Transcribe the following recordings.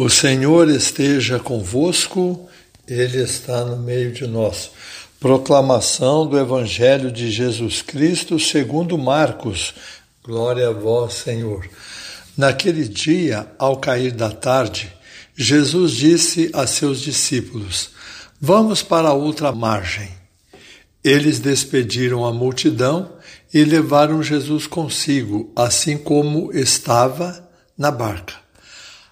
O Senhor esteja convosco, Ele está no meio de nós. Proclamação do Evangelho de Jesus Cristo segundo Marcos. Glória a vós, Senhor. Naquele dia, ao cair da tarde, Jesus disse a seus discípulos: Vamos para a outra margem. Eles despediram a multidão e levaram Jesus consigo, assim como estava na barca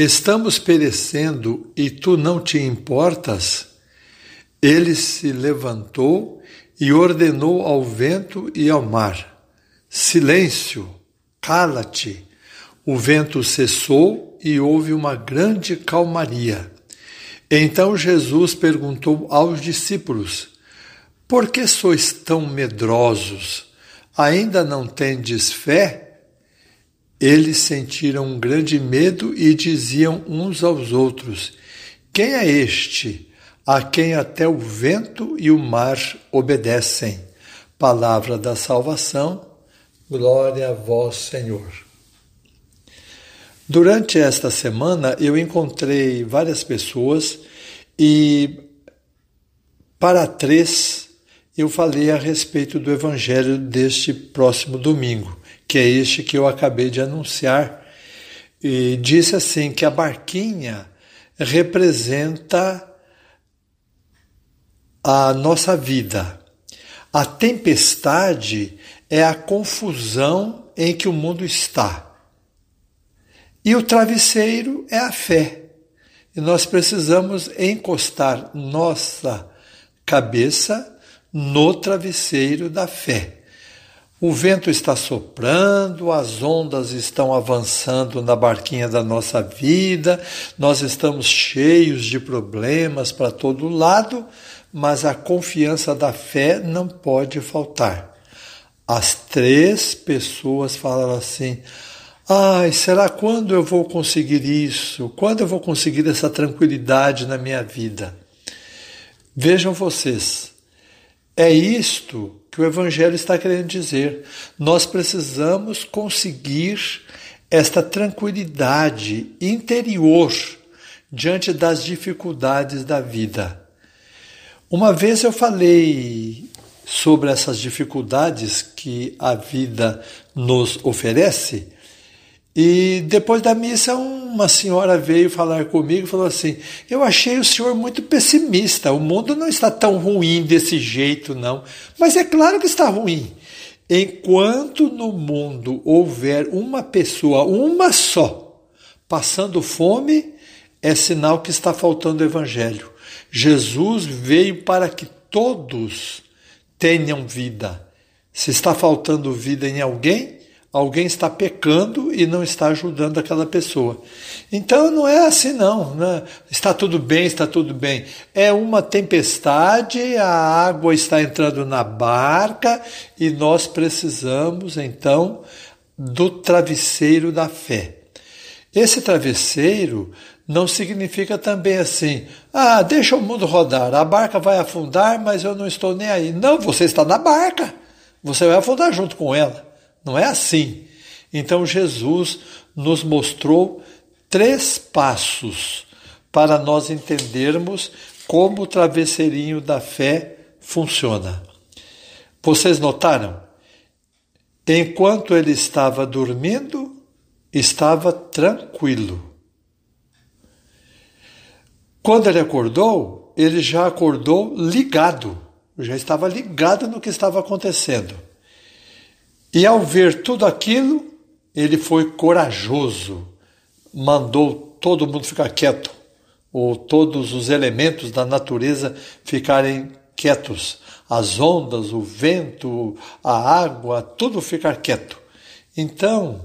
Estamos perecendo e tu não te importas? Ele se levantou e ordenou ao vento e ao mar: Silêncio, cala-te. O vento cessou e houve uma grande calmaria. Então Jesus perguntou aos discípulos: Por que sois tão medrosos? Ainda não tendes fé? Eles sentiram um grande medo e diziam uns aos outros: Quem é este a quem até o vento e o mar obedecem? Palavra da salvação, glória a vós, Senhor. Durante esta semana eu encontrei várias pessoas e para três eu falei a respeito do evangelho deste próximo domingo que é este que eu acabei de anunciar, e disse assim que a barquinha representa a nossa vida. A tempestade é a confusão em que o mundo está. E o travesseiro é a fé. E nós precisamos encostar nossa cabeça no travesseiro da fé. O vento está soprando, as ondas estão avançando na barquinha da nossa vida, nós estamos cheios de problemas para todo lado, mas a confiança da fé não pode faltar. As três pessoas falaram assim: Ai, será quando eu vou conseguir isso? Quando eu vou conseguir essa tranquilidade na minha vida? Vejam vocês, é isto que o Evangelho está querendo dizer. Nós precisamos conseguir esta tranquilidade interior diante das dificuldades da vida. Uma vez eu falei sobre essas dificuldades que a vida nos oferece e depois da missa, uma senhora veio falar comigo e falou assim: Eu achei o senhor muito pessimista, o mundo não está tão ruim desse jeito, não. Mas é claro que está ruim. Enquanto no mundo houver uma pessoa, uma só, passando fome, é sinal que está faltando o evangelho. Jesus veio para que todos tenham vida. Se está faltando vida em alguém, alguém está pecando e não está ajudando aquela pessoa. Então não é assim não, né? está tudo bem, está tudo bem. É uma tempestade, a água está entrando na barca e nós precisamos então do travesseiro da fé. Esse travesseiro não significa também assim, ah, deixa o mundo rodar, a barca vai afundar, mas eu não estou nem aí. Não, você está na barca, você vai afundar junto com ela. Não é assim. Então Jesus nos mostrou três passos para nós entendermos como o travesseirinho da fé funciona. Vocês notaram? Enquanto ele estava dormindo, estava tranquilo. Quando ele acordou, ele já acordou ligado, já estava ligado no que estava acontecendo. E ao ver tudo aquilo, ele foi corajoso, mandou todo mundo ficar quieto, ou todos os elementos da natureza ficarem quietos, as ondas, o vento, a água, tudo ficar quieto. Então,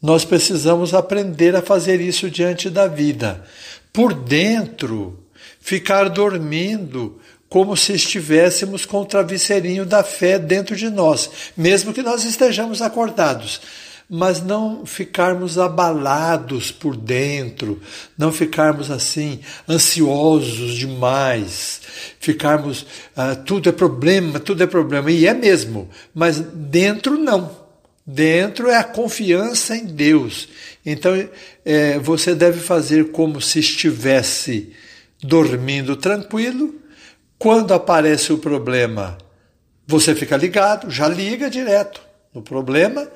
nós precisamos aprender a fazer isso diante da vida. Por dentro, ficar dormindo como se estivéssemos com o travesseirinho da fé dentro de nós, mesmo que nós estejamos acordados mas não ficarmos abalados por dentro, não ficarmos assim ansiosos demais, ficarmos ah, tudo é problema, tudo é problema e é mesmo, mas dentro não. Dentro é a confiança em Deus. Então é, você deve fazer como se estivesse dormindo tranquilo. Quando aparece o problema, você fica ligado, já liga direto no problema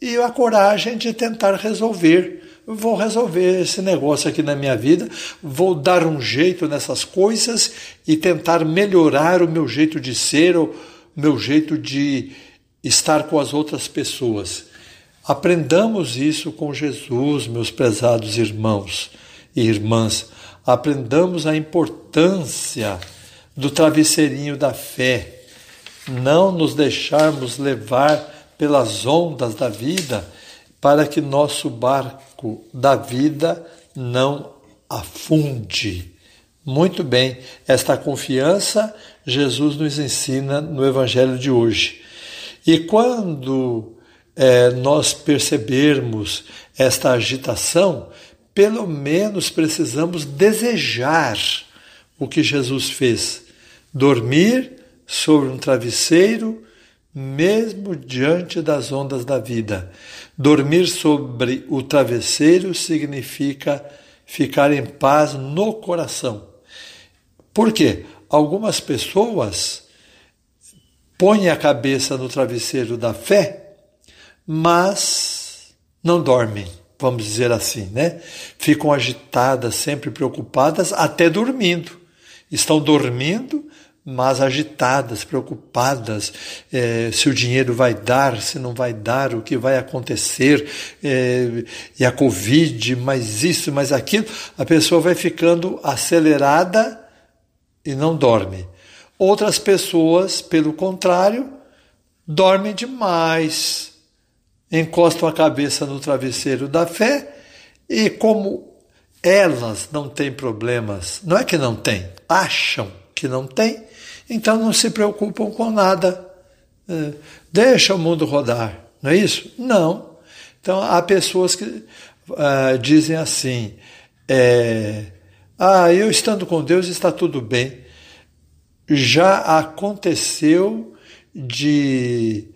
e a coragem de tentar resolver. Vou resolver esse negócio aqui na minha vida, vou dar um jeito nessas coisas e tentar melhorar o meu jeito de ser, o meu jeito de estar com as outras pessoas. Aprendamos isso com Jesus, meus prezados irmãos e irmãs. Aprendamos a importância do travesseirinho da fé. Não nos deixarmos levar pelas ondas da vida, para que nosso barco da vida não afunde. Muito bem, esta confiança Jesus nos ensina no Evangelho de hoje. E quando é, nós percebermos esta agitação, pelo menos precisamos desejar o que Jesus fez: dormir sobre um travesseiro mesmo diante das ondas da vida. Dormir sobre o travesseiro significa ficar em paz no coração. Por quê? Algumas pessoas põem a cabeça no travesseiro da fé, mas não dormem, vamos dizer assim, né? Ficam agitadas, sempre preocupadas, até dormindo. Estão dormindo, mas agitadas, preocupadas, é, se o dinheiro vai dar, se não vai dar, o que vai acontecer, é, e a Covid, mais isso, mais aquilo, a pessoa vai ficando acelerada e não dorme. Outras pessoas, pelo contrário, dormem demais, encostam a cabeça no travesseiro da fé e, como elas não têm problemas, não é que não têm, acham que não têm, então não se preocupam com nada. É, deixa o mundo rodar, não é isso? Não. Então há pessoas que uh, dizem assim: é, ah, eu estando com Deus está tudo bem. Já aconteceu de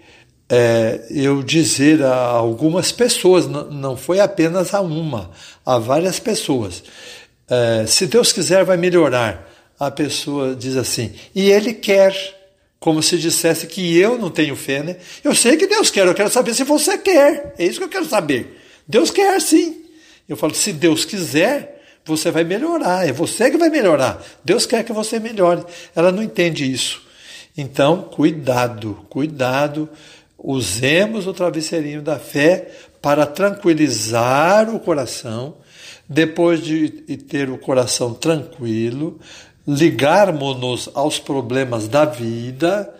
é, eu dizer a algumas pessoas, não foi apenas a uma, a várias pessoas. É, se Deus quiser, vai melhorar a pessoa diz assim, e ele quer, como se dissesse que eu não tenho fé, né? Eu sei que Deus quer, eu quero saber se você quer. É isso que eu quero saber. Deus quer sim. Eu falo, se Deus quiser, você vai melhorar. É você que vai melhorar. Deus quer que você melhore. Ela não entende isso. Então, cuidado, cuidado. Usemos o travesseirinho da fé para tranquilizar o coração. Depois de ter o coração tranquilo, ligarmos-nos aos problemas da vida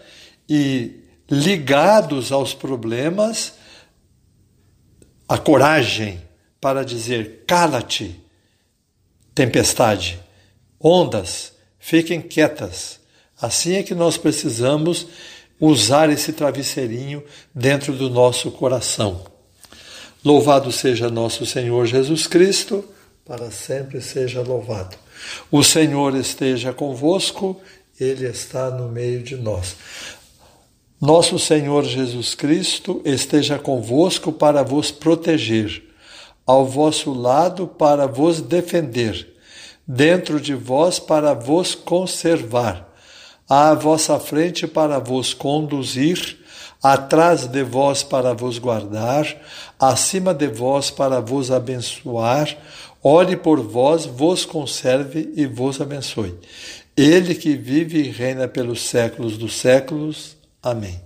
e, ligados aos problemas, a coragem para dizer: cala-te, tempestade, ondas, fiquem quietas. Assim é que nós precisamos usar esse travesseirinho dentro do nosso coração. Louvado seja nosso Senhor Jesus Cristo, para sempre seja louvado. O Senhor esteja convosco, Ele está no meio de nós. Nosso Senhor Jesus Cristo esteja convosco para vos proteger, ao vosso lado para vos defender, dentro de vós para vos conservar, à vossa frente para vos conduzir, atrás de vós para vos guardar, acima de vós para vos abençoar, ore por vós, vos conserve e vos abençoe. Ele que vive e reina pelos séculos dos séculos. Amém.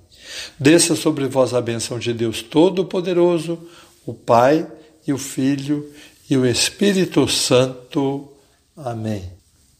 Desça sobre vós a bênção de Deus Todo-Poderoso, o Pai e o Filho e o Espírito Santo. Amém.